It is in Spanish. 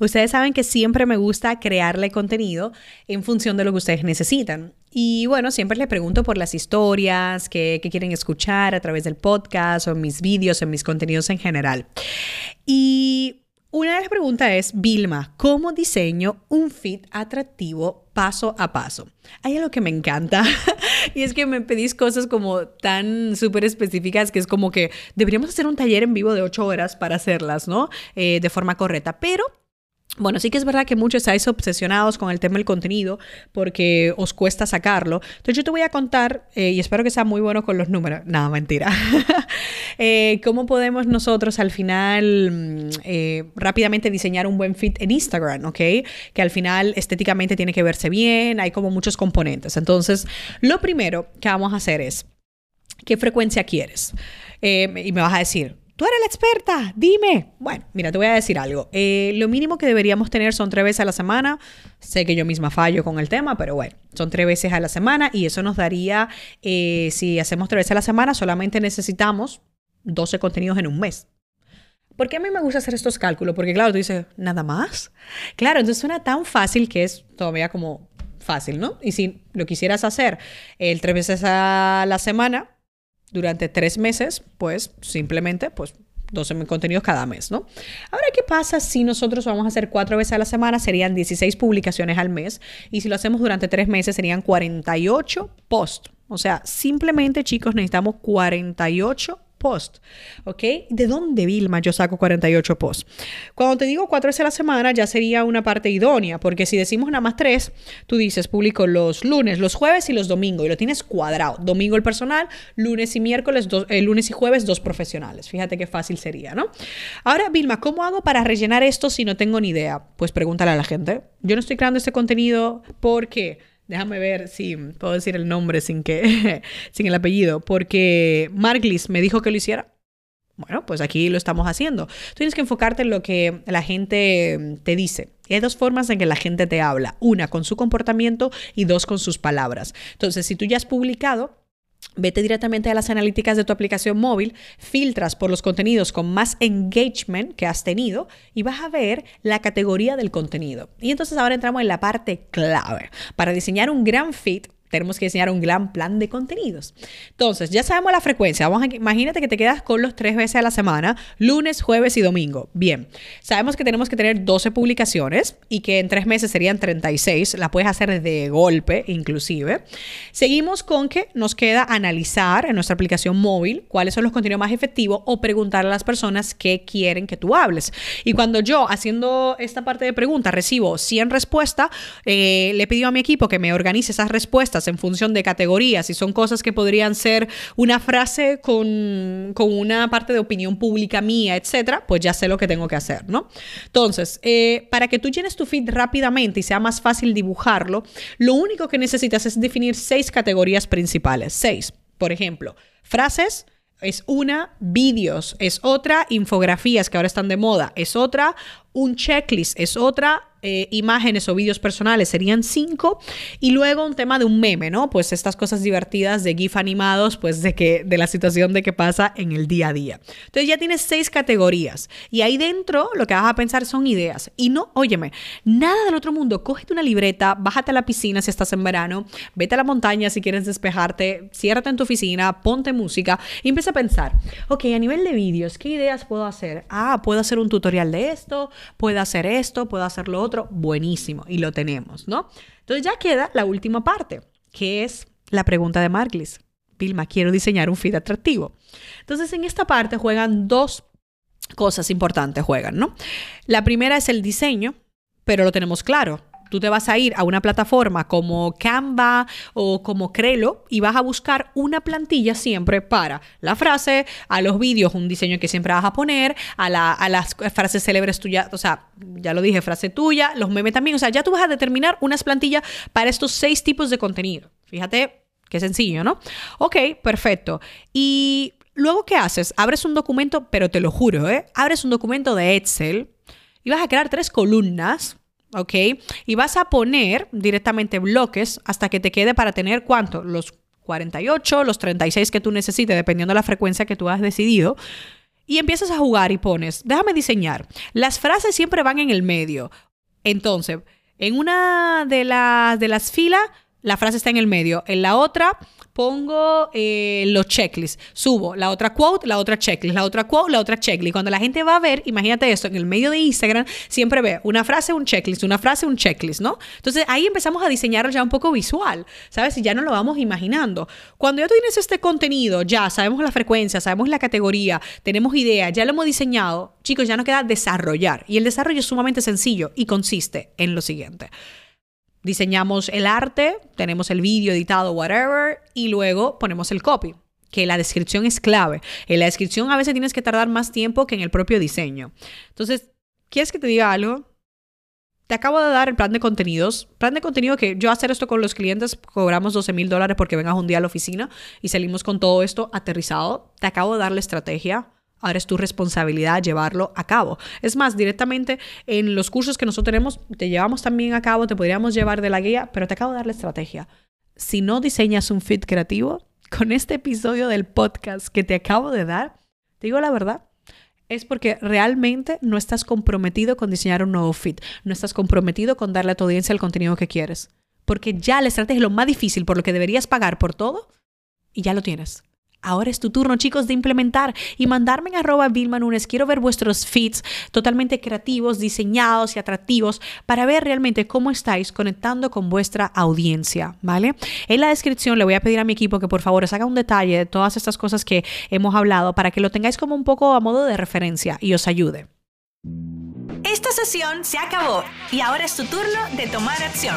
Ustedes saben que siempre me gusta crearle contenido en función de lo que ustedes necesitan. Y bueno, siempre les pregunto por las historias que, quieren escuchar a través del podcast o en mis vídeos, en mis contenidos en general. Y una de las preguntas es, Vilma, ¿cómo diseño un feed atractivo paso a paso? Hay algo que me encanta y es que me pedís cosas como tan súper específicas que es como que deberíamos hacer un taller en vivo de ocho horas para hacerlas, ¿no? Eh, de forma correcta, pero bueno, sí que es verdad que muchos estáis obsesionados con el tema del contenido porque os cuesta sacarlo. Entonces yo te voy a contar, eh, y espero que sea muy bueno con los números, nada, mentira, eh, cómo podemos nosotros al final mm, eh, rápidamente diseñar un buen fit en Instagram, ¿ok? Que al final estéticamente tiene que verse bien, hay como muchos componentes. Entonces, lo primero que vamos a hacer es, ¿qué frecuencia quieres? y me vas a decir, Tú eres la experta, dime. Bueno, mira, te voy a decir algo. Eh, lo mínimo que deberíamos tener son tres veces a la semana. Sé que yo misma fallo con el tema, pero bueno, son tres veces a la semana y eso nos daría, eh, si hacemos tres veces a la semana, solamente necesitamos 12 contenidos en un mes. ¿Por qué a mí me gusta hacer estos cálculos? Porque claro, tú dices, ¿nada más? Claro, entonces suena tan fácil que es todavía como fácil, ¿no? Y si lo quisieras hacer el tres veces a la semana, durante tres meses, pues simplemente, pues 12 contenidos cada mes, ¿no? Ahora, ¿qué pasa si nosotros vamos a hacer cuatro veces a la semana? Serían 16 publicaciones al mes. Y si lo hacemos durante tres meses, serían 48 posts. O sea, simplemente, chicos, necesitamos 48 ¿Ok? ¿De dónde, Vilma, yo saco 48 posts? Cuando te digo cuatro veces a la semana, ya sería una parte idónea, porque si decimos nada más tres, tú dices, publico los lunes, los jueves y los domingos, y lo tienes cuadrado. Domingo el personal, lunes y miércoles, dos, eh, lunes y jueves, dos profesionales. Fíjate qué fácil sería, ¿no? Ahora, Vilma, ¿cómo hago para rellenar esto si no tengo ni idea? Pues pregúntale a la gente. Yo no estoy creando este contenido porque Déjame ver si puedo decir el nombre sin que sin el apellido, porque Marglis me dijo que lo hiciera. Bueno, pues aquí lo estamos haciendo. Tú tienes que enfocarte en lo que la gente te dice. hay dos formas en que la gente te habla. Una, con su comportamiento y dos, con sus palabras. Entonces, si tú ya has publicado, Vete directamente a las analíticas de tu aplicación móvil, filtras por los contenidos con más engagement que has tenido y vas a ver la categoría del contenido. Y entonces ahora entramos en la parte clave. Para diseñar un gran fit, tenemos que diseñar un gran plan de contenidos. Entonces, ya sabemos la frecuencia. Vamos a, imagínate que te quedas con los tres veces a la semana, lunes, jueves y domingo. Bien, sabemos que tenemos que tener 12 publicaciones y que en tres meses serían 36. La puedes hacer de golpe, inclusive. Seguimos con que nos queda analizar en nuestra aplicación móvil cuáles son los contenidos más efectivos o preguntar a las personas qué quieren que tú hables. Y cuando yo, haciendo esta parte de preguntas, recibo 100 respuestas, eh, le he pedido a mi equipo que me organice esas respuestas en función de categorías y son cosas que podrían ser una frase con, con una parte de opinión pública mía, etcétera, pues ya sé lo que tengo que hacer, ¿no? Entonces, eh, para que tú llenes tu feed rápidamente y sea más fácil dibujarlo, lo único que necesitas es definir seis categorías principales. Seis. Por ejemplo, frases, es una, vídeos es otra, infografías que ahora están de moda es otra, un checklist es otra, eh, imágenes o vídeos personales serían cinco. Y luego un tema de un meme, ¿no? Pues estas cosas divertidas de GIF animados, pues de que, de la situación de que pasa en el día a día. Entonces ya tienes seis categorías. Y ahí dentro lo que vas a pensar son ideas. Y no, óyeme, nada del otro mundo. Cógete una libreta, bájate a la piscina si estás en verano, vete a la montaña si quieres despejarte, ciérrate en tu oficina, ponte música y empieza a pensar, ok, a nivel de vídeos, ¿qué ideas puedo hacer? Ah, puedo hacer un tutorial de esto, puedo hacer esto, puedo hacer lo otro buenísimo, y lo tenemos, ¿no? Entonces ya queda la última parte, que es la pregunta de Marglis. Vilma, quiero diseñar un feed atractivo. Entonces en esta parte juegan dos cosas importantes, juegan, ¿no? La primera es el diseño, pero lo tenemos claro tú te vas a ir a una plataforma como Canva o como Crelo y vas a buscar una plantilla siempre para la frase, a los vídeos, un diseño que siempre vas a poner, a, las frases célebres tuyas, o sea, ya lo dije, frase tuya, los memes también, o sea, ya tú vas a determinar unas plantillas para estos seis tipos de contenido. Fíjate Qué sencillo, ¿no? Ok, perfecto. Y luego, ¿qué haces? Abres un documento, pero te lo juro, ¿eh? Abres un documento de Excel y vas a crear tres columnas ¿ok? Y vas a poner directamente bloques hasta que te quede para tener cuánto? Los 48, los 36 que tú necesites, dependiendo de la frecuencia que tú has decidido. Y empiezas a jugar y pones, déjame diseñar. Las frases siempre van en el medio. Entonces, en una de las, de las filas, la frase está en el medio. En la otra, pongo eh, los checklists. Subo la otra quote, la otra checklist, la otra quote, la otra checklist. Cuando la gente va a ver, imagínate esto, en el medio de Instagram siempre ve una frase, un checklist, una frase, un checklist, ¿no? Entonces ahí empezamos a diseñar ya un poco visual, ¿sabes? Y ya no lo vamos imaginando. Cuando ya tú tienes este contenido, ya sabemos la frecuencia, sabemos la categoría, tenemos idea, ya lo hemos diseñado, chicos, ya no queda desarrollar. Y el desarrollo es sumamente sencillo y consiste en lo siguiente diseñamos el arte, tenemos el vídeo editado, whatever, y luego ponemos el copy que la descripción es clave. En la descripción a veces tienes que tardar más tiempo que en el propio diseño. Entonces, ¿quieres que te diga algo? Te acabo de dar el plan de contenidos. Plan de contenido que yo hacer esto con los clientes, cobramos 12 mil dólares porque vengas un día a la oficina y salimos con todo esto aterrizado. Te acabo de dar la estrategia. Ahora es tu responsabilidad llevarlo a cabo. Es más, directamente en los cursos que nosotros tenemos, te llevamos también a cabo, te podríamos llevar de la guía, pero te acabo de dar la estrategia. Si no diseñas un fit creativo, con este episodio del podcast que te acabo de dar, te digo la verdad, es porque realmente no estás comprometido con diseñar un nuevo fit, no estás comprometido con darle a tu audiencia el contenido que quieres, porque ya la estrategia es lo más difícil por lo que deberías pagar por todo y ya lo tienes. Ahora es tu turno, chicos, de implementar y mandarme en arroba Vilma. Quiero ver vuestros feeds totalmente creativos, diseñados y atractivos para ver realmente cómo estáis conectando con vuestra audiencia, ¿vale? En la descripción le voy a pedir a mi equipo que por favor os haga un detalle de todas estas cosas que hemos hablado para que lo tengáis como un poco a modo de referencia y os ayude. Esta sesión se acabó y ahora es tu turno de tomar acción.